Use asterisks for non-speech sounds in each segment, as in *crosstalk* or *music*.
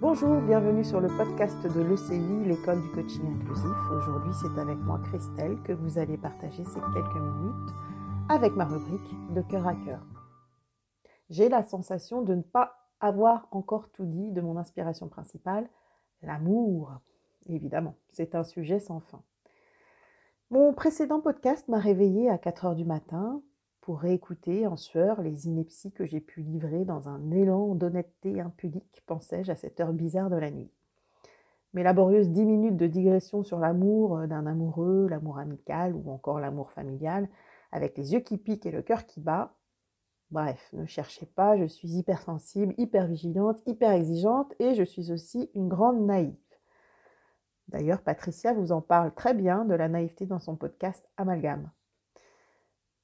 Bonjour, bienvenue sur le podcast de l'ECI, l'école du coaching inclusif. Aujourd'hui, c'est avec moi Christelle que vous allez partager ces quelques minutes avec ma rubrique de cœur à cœur. J'ai la sensation de ne pas avoir encore tout dit de mon inspiration principale, l'amour. Évidemment, c'est un sujet sans fin. Mon précédent podcast m'a réveillée à 4 heures du matin pour réécouter en sueur les inepties que j'ai pu livrer dans un élan d'honnêteté impudique, pensais-je, à cette heure bizarre de la nuit. Mes laborieuses dix minutes de digression sur l'amour d'un amoureux, l'amour amical ou encore l'amour familial, avec les yeux qui piquent et le cœur qui bat. Bref, ne cherchez pas, je suis hypersensible, hyper vigilante, hyper exigeante et je suis aussi une grande naïve. D'ailleurs, Patricia vous en parle très bien de la naïveté dans son podcast Amalgame.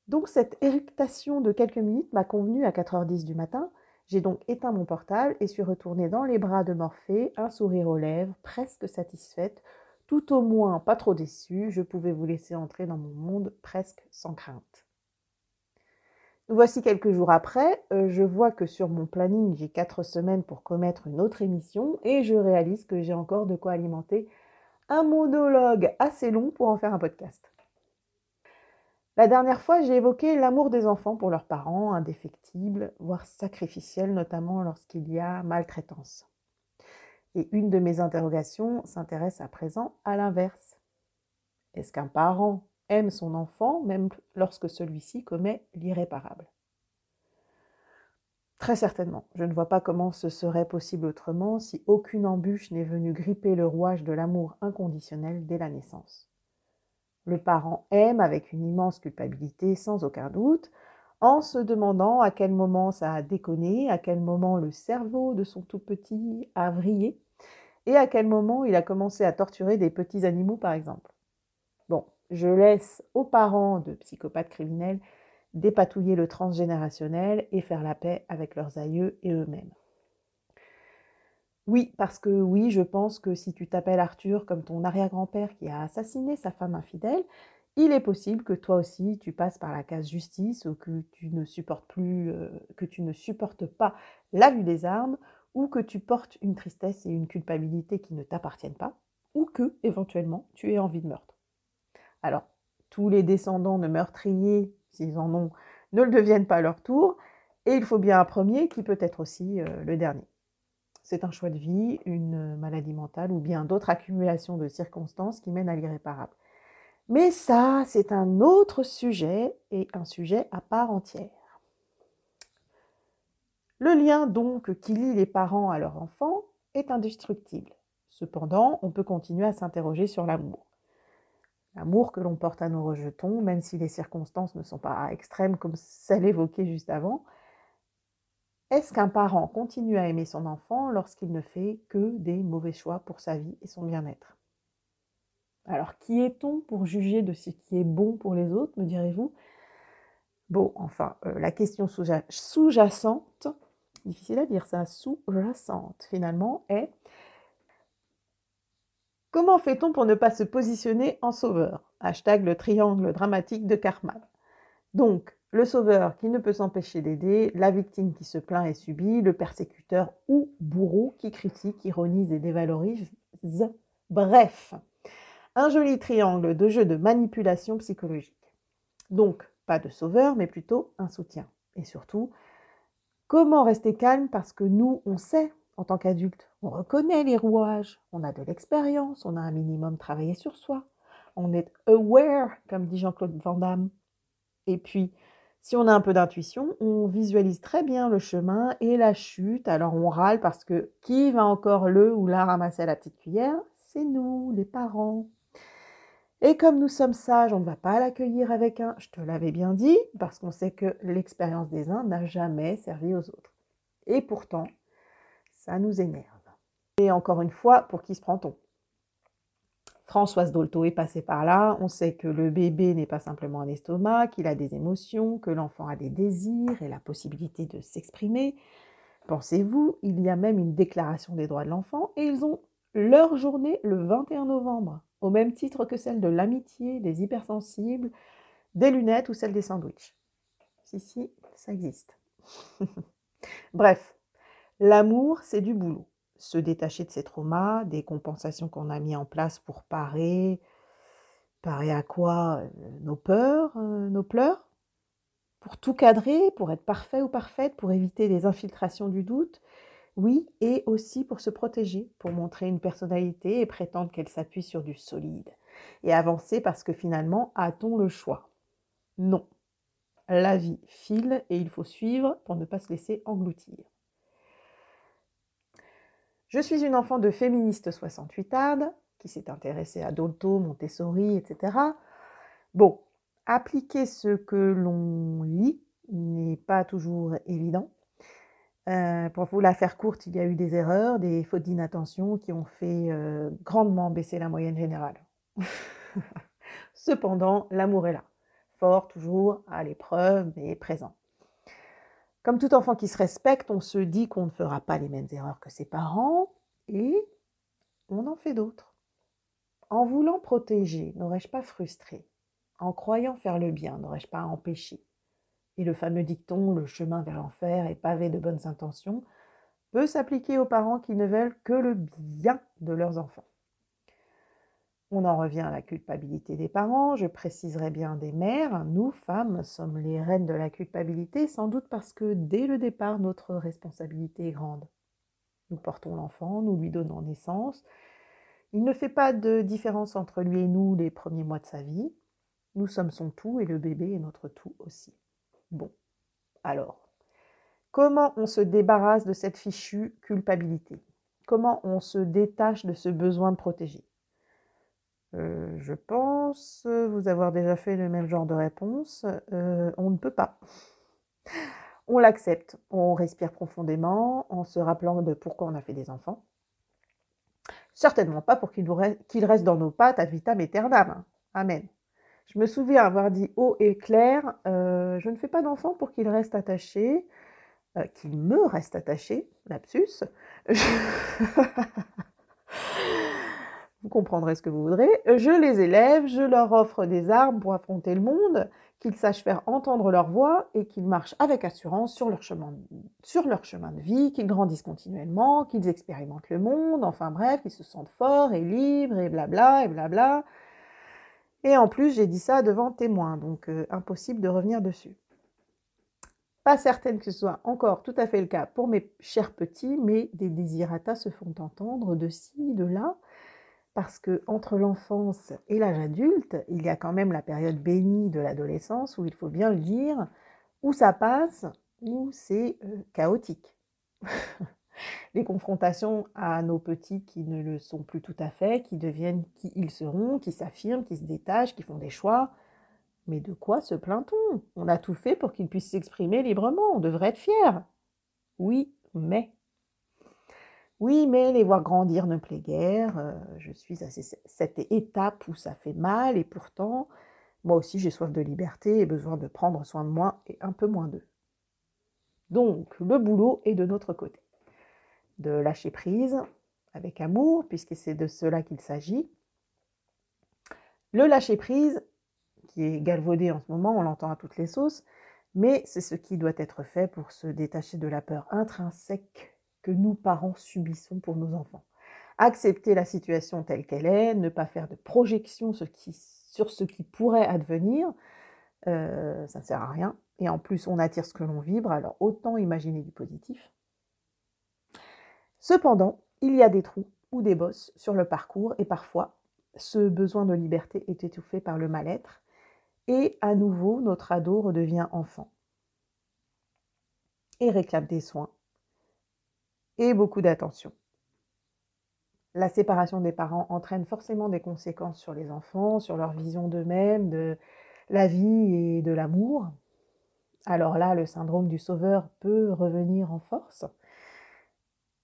Donc cette éructation de quelques minutes m'a convenu à 4h10 du matin. J'ai donc éteint mon portable et suis retournée dans les bras de Morphée, un sourire aux lèvres, presque satisfaite, tout au moins pas trop déçue, je pouvais vous laisser entrer dans mon monde presque sans crainte. Voici quelques jours après, euh, je vois que sur mon planning j'ai quatre semaines pour commettre une autre émission et je réalise que j'ai encore de quoi alimenter un monologue assez long pour en faire un podcast. La dernière fois, j'ai évoqué l'amour des enfants pour leurs parents, indéfectible, voire sacrificiel, notamment lorsqu'il y a maltraitance. Et une de mes interrogations s'intéresse à présent à l'inverse. Est-ce qu'un parent aime son enfant même lorsque celui-ci commet l'irréparable? Très certainement. Je ne vois pas comment ce serait possible autrement si aucune embûche n'est venue gripper le rouage de l'amour inconditionnel dès la naissance. Le parent aime avec une immense culpabilité, sans aucun doute, en se demandant à quel moment ça a déconné, à quel moment le cerveau de son tout petit a vrillé, et à quel moment il a commencé à torturer des petits animaux, par exemple. Bon, je laisse aux parents de psychopathes criminels dépatouiller le transgénérationnel et faire la paix avec leurs aïeux et eux-mêmes. Oui, parce que oui, je pense que si tu t'appelles Arthur comme ton arrière-grand-père qui a assassiné sa femme infidèle, il est possible que toi aussi tu passes par la case justice ou que tu ne supportes plus, euh, que tu ne supportes pas la vue des armes, ou que tu portes une tristesse et une culpabilité qui ne t'appartiennent pas, ou que éventuellement tu aies envie de meurtre. Alors, tous les descendants de meurtriers, s'ils en ont, ne le deviennent pas à leur tour, et il faut bien un premier qui peut être aussi euh, le dernier c'est un choix de vie, une maladie mentale ou bien d'autres accumulations de circonstances qui mènent à l'irréparable. Mais ça, c'est un autre sujet et un sujet à part entière. Le lien donc qui lie les parents à leurs enfants est indestructible. Cependant, on peut continuer à s'interroger sur l'amour. L'amour que l'on porte à nos rejetons, même si les circonstances ne sont pas extrêmes comme celle évoquée juste avant, est-ce qu'un parent continue à aimer son enfant lorsqu'il ne fait que des mauvais choix pour sa vie et son bien-être? Alors, qui est-on pour juger de ce qui est bon pour les autres, me direz-vous? Bon, enfin, euh, la question sous-jacente, difficile à dire ça, sous-jacente finalement, est comment fait-on pour ne pas se positionner en sauveur? Hashtag le triangle dramatique de Karman. Donc, le sauveur qui ne peut s'empêcher d'aider, la victime qui se plaint et subit, le persécuteur ou bourreau qui critique, ironise et dévalorise. Bref, un joli triangle de jeu de manipulation psychologique. Donc, pas de sauveur, mais plutôt un soutien. Et surtout, comment rester calme parce que nous, on sait, en tant qu'adulte, on reconnaît les rouages, on a de l'expérience, on a un minimum travaillé sur soi, on est aware, comme dit Jean-Claude Van Damme. Et puis, si on a un peu d'intuition, on visualise très bien le chemin et la chute. Alors on râle parce que qui va encore le ou la ramasser à la petite cuillère? C'est nous, les parents. Et comme nous sommes sages, on ne va pas l'accueillir avec un je te l'avais bien dit, parce qu'on sait que l'expérience des uns n'a jamais servi aux autres. Et pourtant, ça nous énerve. Et encore une fois, pour qui se prend-on? Françoise Dolto est passée par là. On sait que le bébé n'est pas simplement un estomac, qu'il a des émotions, que l'enfant a des désirs et la possibilité de s'exprimer. Pensez-vous, il y a même une déclaration des droits de l'enfant et ils ont leur journée le 21 novembre, au même titre que celle de l'amitié, des hypersensibles, des lunettes ou celle des sandwichs. Si, si, ça existe. *laughs* Bref, l'amour, c'est du boulot se détacher de ces traumas, des compensations qu'on a mis en place pour parer, parer à quoi Nos peurs, nos pleurs, pour tout cadrer, pour être parfait ou parfaite, pour éviter les infiltrations du doute, oui, et aussi pour se protéger, pour montrer une personnalité et prétendre qu'elle s'appuie sur du solide, et avancer parce que finalement, a-t-on le choix? Non. La vie file et il faut suivre pour ne pas se laisser engloutir. Je suis une enfant de féministe 68 arde, qui s'est intéressée à Dolto, Montessori, etc. Bon, appliquer ce que l'on lit n'est pas toujours évident. Euh, pour vous la faire courte, il y a eu des erreurs, des fautes d'inattention qui ont fait euh, grandement baisser la moyenne générale. *laughs* Cependant, l'amour est là, fort toujours, à l'épreuve, mais présent. Comme tout enfant qui se respecte, on se dit qu'on ne fera pas les mêmes erreurs que ses parents et on en fait d'autres. En voulant protéger, n'aurais-je pas frustré? En croyant faire le bien, n'aurais-je pas empêché? Et le fameux dicton le chemin vers l'enfer est pavé de bonnes intentions peut s'appliquer aux parents qui ne veulent que le bien de leurs enfants. On en revient à la culpabilité des parents, je préciserai bien des mères. Nous, femmes, sommes les reines de la culpabilité, sans doute parce que dès le départ, notre responsabilité est grande. Nous portons l'enfant, nous lui donnons naissance. Il ne fait pas de différence entre lui et nous les premiers mois de sa vie. Nous sommes son tout et le bébé est notre tout aussi. Bon, alors, comment on se débarrasse de cette fichue culpabilité? Comment on se détache de ce besoin de protéger euh, je pense vous avoir déjà fait le même genre de réponse. Euh, on ne peut pas. On l'accepte, on respire profondément en se rappelant de pourquoi on a fait des enfants. Certainement pas pour qu'ils restent dans nos pattes à vitam aeternam. Amen. Je me souviens avoir dit haut et clair, euh, je ne fais pas d'enfants pour qu'ils restent attachés, qu'ils me restent attachés, lapsus. *laughs* vous comprendrez ce que vous voudrez. Je les élève, je leur offre des armes pour affronter le monde, qu'ils sachent faire entendre leur voix et qu'ils marchent avec assurance sur leur chemin, de vie, qu'ils grandissent continuellement, qu'ils expérimentent le monde, enfin bref, qu'ils se sentent forts et libres et blabla et blabla. Et en plus, j'ai dit ça devant témoins, donc euh, impossible de revenir dessus. Pas certaine que ce soit encore tout à fait le cas pour mes chers petits, mais des désirata se font entendre de ci, de là, parce que entre l'enfance et l'âge adulte, il y a quand même la période bénie de l'adolescence où il faut bien le dire, où ça passe, où c'est euh, chaotique. *laughs* Les confrontations à nos petits qui ne le sont plus tout à fait, qui deviennent qui ils seront, qui s'affirment, qui se détachent, qui font des choix. Mais de quoi se plaint-on? On a tout fait pour qu'ils puissent s'exprimer librement, on devrait être fiers. Oui, mais oui, mais les voir grandir ne plaît guère. Euh, je suis à cette étape où ça fait mal et pourtant, moi aussi j'ai soif de liberté et besoin de prendre soin de moi et un peu moins d'eux. Donc, le boulot est de notre côté. De lâcher prise avec amour, puisque c'est de cela qu'il s'agit. Le lâcher prise, qui est galvaudé en ce moment, on l'entend à toutes les sauces, mais c'est ce qui doit être fait pour se détacher de la peur intrinsèque que nous, parents, subissons pour nos enfants. Accepter la situation telle qu'elle est, ne pas faire de projection sur ce qui pourrait advenir, euh, ça ne sert à rien. Et en plus, on attire ce que l'on vibre, alors autant imaginer du positif. Cependant, il y a des trous ou des bosses sur le parcours et parfois, ce besoin de liberté est étouffé par le mal-être et à nouveau, notre ado redevient enfant et réclame des soins, et beaucoup d'attention. La séparation des parents entraîne forcément des conséquences sur les enfants, sur leur vision d'eux-mêmes, de la vie et de l'amour. Alors là, le syndrome du sauveur peut revenir en force.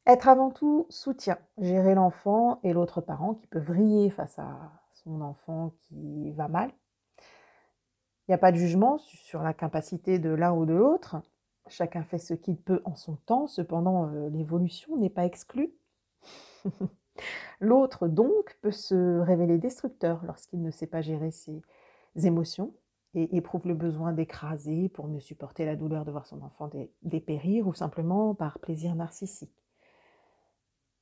Être avant tout soutien, gérer l'enfant et l'autre parent qui peut vriller face à son enfant qui va mal. Il n'y a pas de jugement sur la capacité de l'un ou de l'autre. Chacun fait ce qu'il peut en son temps, cependant euh, l'évolution n'est pas exclue. *laughs* L'autre donc peut se révéler destructeur lorsqu'il ne sait pas gérer ses émotions et éprouve le besoin d'écraser pour mieux supporter la douleur de voir son enfant dépérir ou simplement par plaisir narcissique.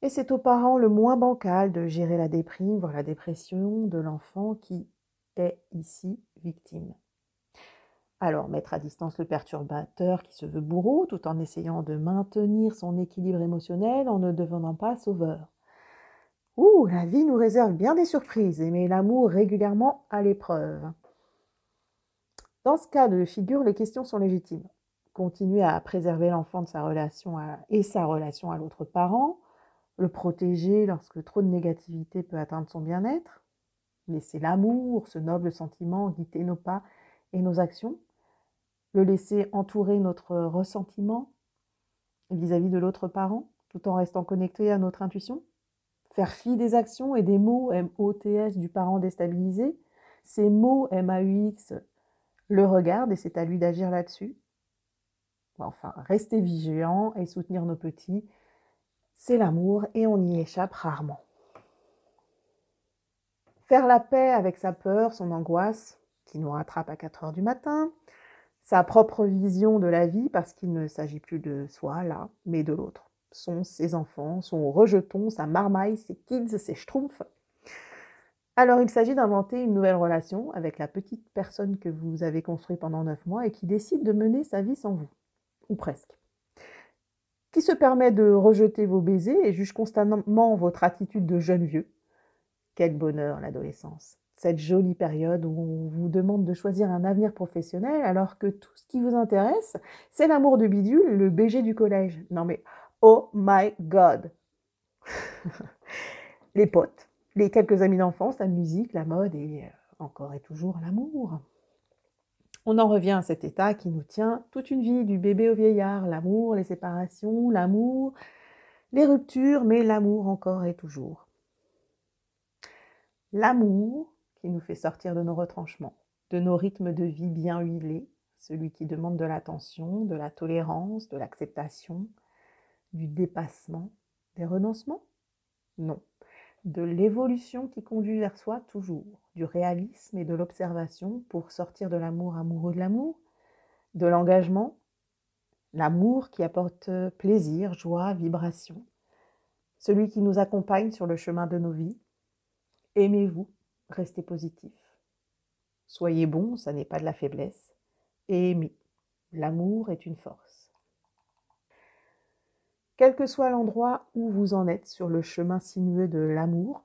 Et c'est aux parents le moins bancal de gérer la déprime, voire la dépression de l'enfant qui est ici victime. Alors, mettre à distance le perturbateur qui se veut bourreau, tout en essayant de maintenir son équilibre émotionnel en ne devenant pas sauveur. Ouh, la vie nous réserve bien des surprises et met l'amour régulièrement à l'épreuve. Dans ce cas de figure, les questions sont légitimes. Continuer à préserver l'enfant de sa relation et sa relation à l'autre parent, le protéger lorsque trop de négativité peut atteindre son bien-être, laisser l'amour, ce noble sentiment, guider nos pas et nos actions, le laisser entourer notre ressentiment vis-à-vis de l'autre parent, tout en restant connecté à notre intuition, faire fi des actions et des mots M-O-T-S du parent déstabilisé, ces mots M-A-U-X le regardent et c'est à lui d'agir là-dessus. Enfin, rester vigilant et soutenir nos petits c'est l'amour et on y échappe rarement. Faire la paix avec sa peur, son angoisse, qui nous rattrape à 4 heures du matin, sa propre vision de la vie, parce qu'il ne s'agit plus de soi, là, mais de l'autre. Sont ses enfants, son rejeton, sa marmaille, ses kids, ses schtroumpfs. Alors il s'agit d'inventer une nouvelle relation avec la petite personne que vous avez construite pendant 9 mois et qui décide de mener sa vie sans vous, ou presque qui se permet de rejeter vos baisers et juge constamment votre attitude de jeune vieux. Quel bonheur l'adolescence. Cette jolie période où on vous demande de choisir un avenir professionnel alors que tout ce qui vous intéresse, c'est l'amour de bidule, le BG du collège. Non mais, oh my god *laughs* Les potes, les quelques amis d'enfance, la musique, la mode et euh, encore et toujours l'amour. On en revient à cet état qui nous tient toute une vie, du bébé au vieillard, l'amour, les séparations, l'amour, les ruptures, mais l'amour encore et toujours. L'amour qui nous fait sortir de nos retranchements, de nos rythmes de vie bien huilés, celui qui demande de l'attention, de la tolérance, de l'acceptation, du dépassement, des renoncements? Non, de l'évolution qui conduit vers soi toujours, du réalisme et de l'observation pour sortir de l'amour amoureux de l'amour, de l'engagement, l'amour qui apporte plaisir, joie, vibration, celui qui nous accompagne sur le chemin de nos vies. Aimez-vous, restez positif. Soyez bon, ça n'est pas de la faiblesse. Et aimez, l'amour est une force. Quel que soit l'endroit où vous en êtes sur le chemin sinueux de l'amour,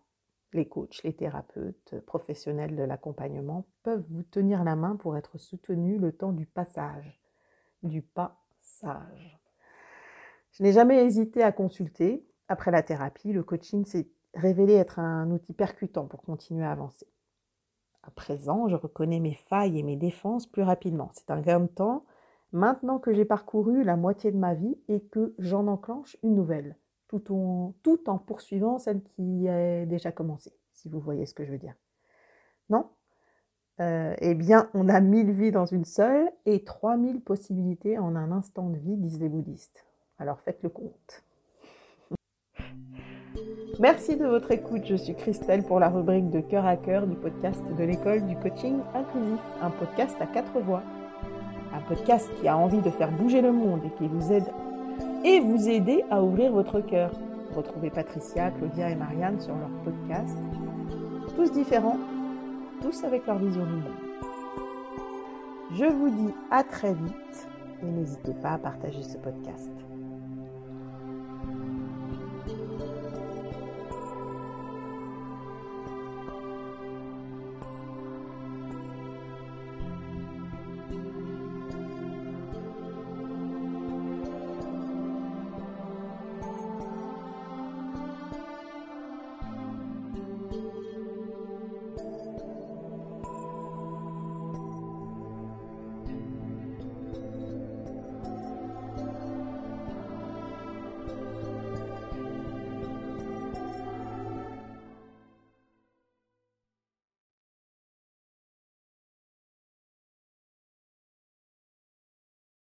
les coachs, les thérapeutes, professionnels de l'accompagnement peuvent vous tenir la main pour être soutenus le temps du passage. Du passage. Je n'ai jamais hésité à consulter. Après la thérapie, le coaching s'est révélé être un outil percutant pour continuer à avancer. À présent, je reconnais mes failles et mes défenses plus rapidement. C'est un gain de temps Maintenant que j'ai parcouru la moitié de ma vie et que j'en enclenche une nouvelle, tout en, poursuivant celle qui a déjà commencé, si vous voyez ce que je veux dire. Non? Euh, Eh bien, on a mille vies dans une seule et trois mille possibilités en un instant de vie, disent les bouddhistes. Alors faites le compte. Merci de votre écoute. Je suis Christelle pour la rubrique de cœur à cœur du podcast de l'école du coaching inclusif, un podcast à quatre voix un podcast qui a envie de faire bouger le monde et qui vous aide et vous aider à ouvrir votre cœur. Retrouvez Patricia, Claudia et Marianne sur leur podcast. Tous différents, tous avec leur vision du monde. Je vous dis à très vite et n'hésitez pas à partager ce podcast.